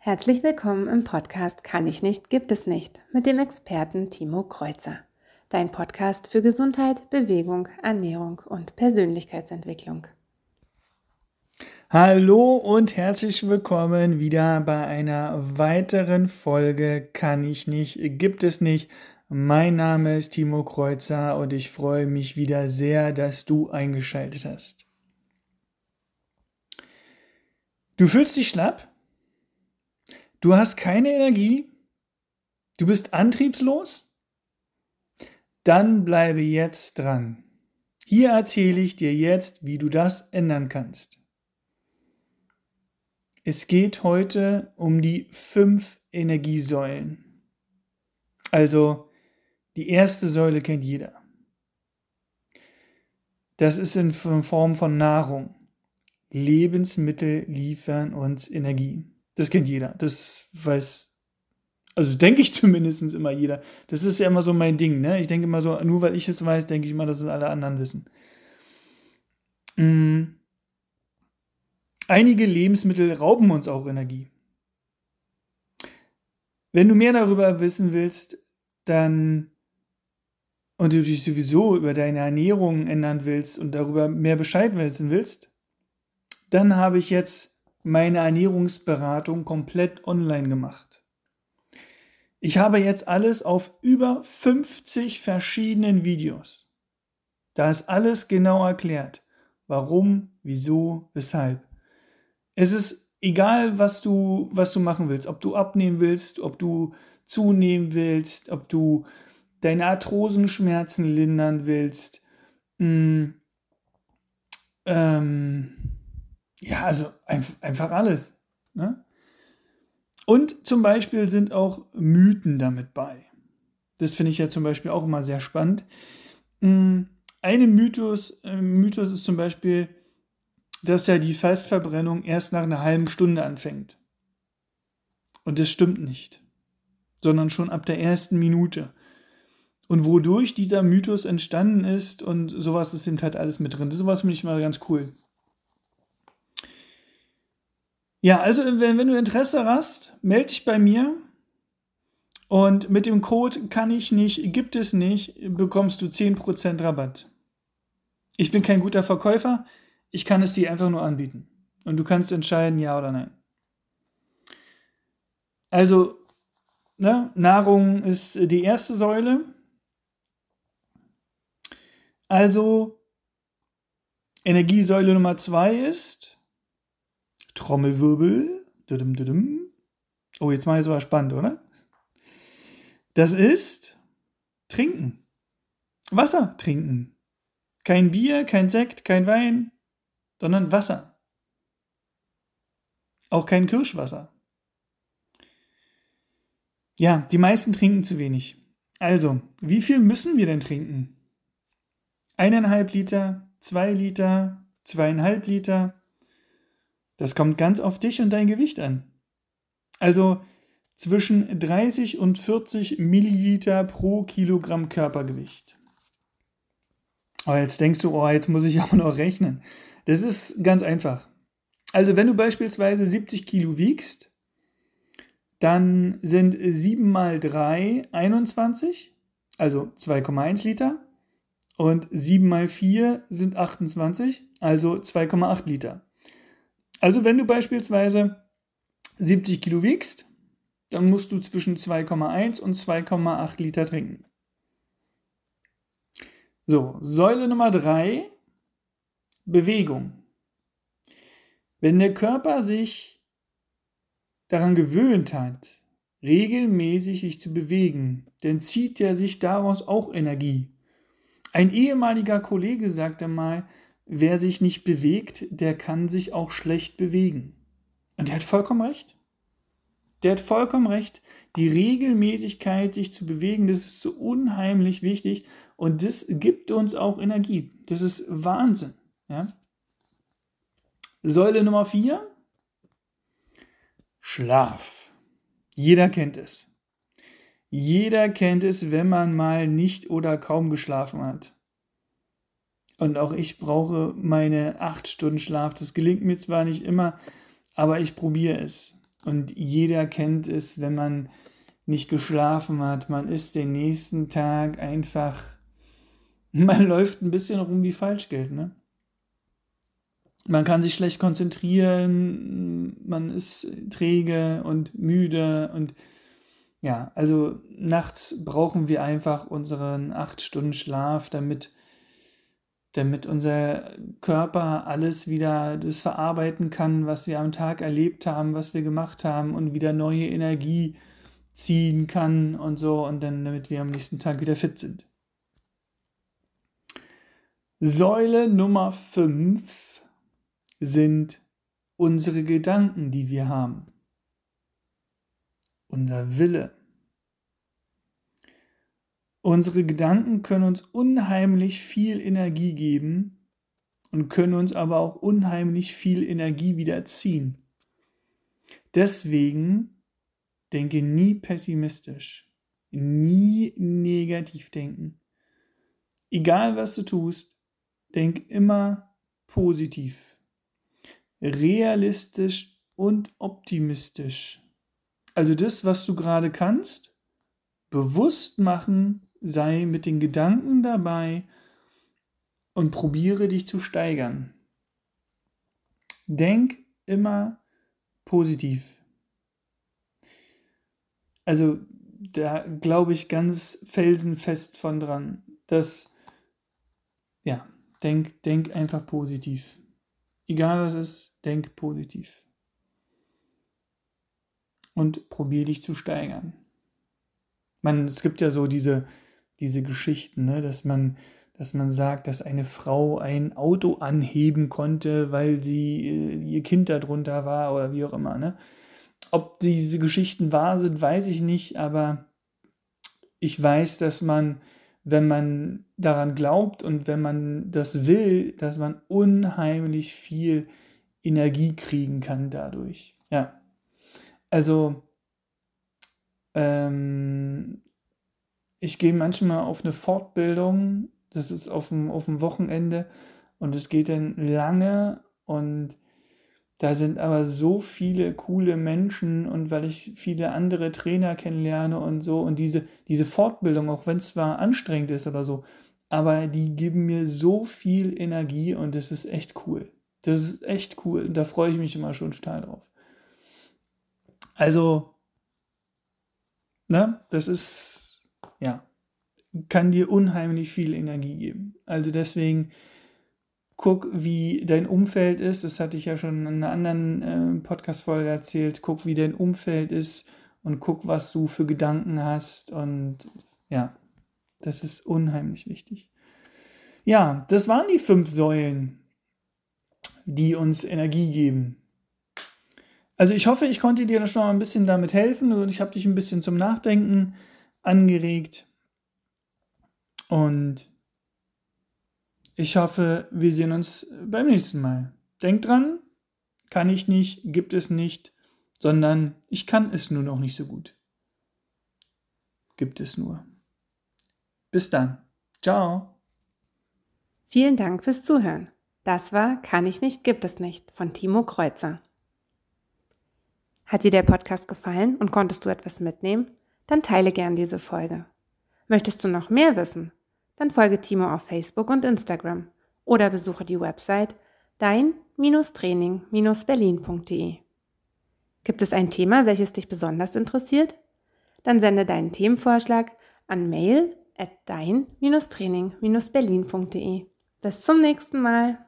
Herzlich willkommen im Podcast Kann ich nicht, gibt es nicht mit dem Experten Timo Kreuzer. Dein Podcast für Gesundheit, Bewegung, Ernährung und Persönlichkeitsentwicklung. Hallo und herzlich willkommen wieder bei einer weiteren Folge Kann ich nicht, gibt es nicht. Mein Name ist Timo Kreuzer und ich freue mich wieder sehr, dass du eingeschaltet hast. Du fühlst dich schlapp? Du hast keine Energie? Du bist antriebslos? Dann bleibe jetzt dran. Hier erzähle ich dir jetzt, wie du das ändern kannst. Es geht heute um die fünf Energiesäulen. Also die erste Säule kennt jeder. Das ist in Form von Nahrung. Lebensmittel liefern uns Energie. Das kennt jeder. Das weiß, also denke ich zumindest immer jeder. Das ist ja immer so mein Ding. Ne? Ich denke immer so, nur weil ich es weiß, denke ich immer, dass es alle anderen wissen. Mhm. Einige Lebensmittel rauben uns auch Energie. Wenn du mehr darüber wissen willst, dann und du dich sowieso über deine Ernährung ändern willst und darüber mehr Bescheid wissen willst, dann habe ich jetzt meine Ernährungsberatung komplett online gemacht. Ich habe jetzt alles auf über 50 verschiedenen Videos. Da ist alles genau erklärt. Warum, wieso, weshalb. Es ist egal, was du, was du machen willst. Ob du abnehmen willst, ob du zunehmen willst, ob du deine Arthrosenschmerzen lindern willst. Mh, hm, ähm, ja, also einfach alles. Ne? Und zum Beispiel sind auch Mythen damit bei. Das finde ich ja zum Beispiel auch immer sehr spannend. Hm, eine Mythos, äh, Mythos ist zum Beispiel, dass ja die Festverbrennung erst nach einer halben Stunde anfängt. Und das stimmt nicht, sondern schon ab der ersten Minute. Und wodurch dieser Mythos entstanden ist und sowas ist eben halt alles mit drin. Sowas finde ich mal ganz cool. Ja, also wenn, wenn du Interesse hast, melde dich bei mir. Und mit dem Code kann ich nicht, gibt es nicht, bekommst du 10% Rabatt. Ich bin kein guter Verkäufer, ich kann es dir einfach nur anbieten. Und du kannst entscheiden, ja oder nein. Also, ne, Nahrung ist die erste Säule. Also, Energiesäule Nummer zwei ist Trommelwirbel. Oh, jetzt mal es aber spannend, oder? Das ist trinken. Wasser trinken. Kein Bier, kein Sekt, kein Wein, sondern Wasser. Auch kein Kirschwasser. Ja, die meisten trinken zu wenig. Also, wie viel müssen wir denn trinken? Eineinhalb Liter, zwei Liter, zweieinhalb Liter, das kommt ganz auf dich und dein Gewicht an. Also zwischen 30 und 40 Milliliter pro Kilogramm Körpergewicht. Aber jetzt denkst du, oh, jetzt muss ich auch noch rechnen. Das ist ganz einfach. Also wenn du beispielsweise 70 Kilo wiegst, dann sind 7 mal 3 21, also 2,1 Liter. Und 7 mal 4 sind 28, also 2,8 Liter. Also wenn du beispielsweise 70 Kilo wiegst, dann musst du zwischen 2,1 und 2,8 Liter trinken. So, Säule Nummer 3, Bewegung. Wenn der Körper sich daran gewöhnt hat, regelmäßig sich zu bewegen, dann zieht er sich daraus auch Energie. Ein ehemaliger Kollege sagte mal, wer sich nicht bewegt, der kann sich auch schlecht bewegen. Und der hat vollkommen recht. Der hat vollkommen recht. Die Regelmäßigkeit, sich zu bewegen, das ist so unheimlich wichtig und das gibt uns auch Energie. Das ist Wahnsinn. Ja? Säule Nummer 4. Schlaf. Jeder kennt es. Jeder kennt es, wenn man mal nicht oder kaum geschlafen hat. Und auch ich brauche meine acht Stunden Schlaf. Das gelingt mir zwar nicht immer, aber ich probiere es. Und jeder kennt es, wenn man nicht geschlafen hat. Man ist den nächsten Tag einfach, man läuft ein bisschen rum wie Falschgeld, ne? Man kann sich schlecht konzentrieren, man ist träge und müde und ja, also nachts brauchen wir einfach unseren acht Stunden Schlaf, damit, damit unser Körper alles wieder das verarbeiten kann, was wir am Tag erlebt haben, was wir gemacht haben und wieder neue Energie ziehen kann und so und dann damit wir am nächsten Tag wieder fit sind. Säule Nummer 5 sind unsere Gedanken, die wir haben. Unser Wille. Unsere Gedanken können uns unheimlich viel Energie geben und können uns aber auch unheimlich viel Energie wieder ziehen. Deswegen denke nie pessimistisch, nie negativ denken. Egal was du tust, denk immer positiv, realistisch und optimistisch. Also das, was du gerade kannst, bewusst machen, sei mit den Gedanken dabei und probiere dich zu steigern. Denk immer positiv also da glaube ich ganz felsenfest von dran, dass, ja, denk, denk einfach positiv. Egal was ist, denk positiv. Und probier dich zu steigern. Man, es gibt ja so diese, diese Geschichten, ne, dass man, dass man sagt, dass eine Frau ein Auto anheben konnte, weil sie äh, ihr Kind darunter war oder wie auch immer, ne? Ob diese Geschichten wahr sind, weiß ich nicht, aber ich weiß, dass man, wenn man daran glaubt und wenn man das will, dass man unheimlich viel Energie kriegen kann dadurch. Ja. Also, ähm, ich gehe manchmal auf eine Fortbildung, das ist auf dem, auf dem Wochenende und es geht dann lange und da sind aber so viele coole Menschen und weil ich viele andere Trainer kennenlerne und so und diese, diese Fortbildung, auch wenn es zwar anstrengend ist oder so, aber die geben mir so viel Energie und das ist echt cool. Das ist echt cool und da freue ich mich immer schon total drauf. Also, ne, das ist, ja, kann dir unheimlich viel Energie geben. Also deswegen, guck, wie dein Umfeld ist. Das hatte ich ja schon in einer anderen äh, Podcast-Folge erzählt. Guck, wie dein Umfeld ist und guck, was du für Gedanken hast. Und ja, das ist unheimlich wichtig. Ja, das waren die fünf Säulen, die uns Energie geben. Also ich hoffe, ich konnte dir schon mal ein bisschen damit helfen und ich habe dich ein bisschen zum Nachdenken angeregt. Und ich hoffe, wir sehen uns beim nächsten Mal. Denkt dran, kann ich nicht, gibt es nicht, sondern ich kann es nur noch nicht so gut. Gibt es nur. Bis dann. Ciao. Vielen Dank fürs Zuhören. Das war Kann ich nicht, gibt es nicht von Timo Kreuzer. Hat dir der Podcast gefallen und konntest du etwas mitnehmen? Dann teile gern diese Folge. Möchtest du noch mehr wissen? dann folge Timo auf Facebook und Instagram oder besuche die Website dein-training-berlin.de. Gibt es ein Thema, welches dich besonders interessiert? Dann sende deinen Themenvorschlag an mail at dein-training-berlin.de. Bis zum nächsten Mal.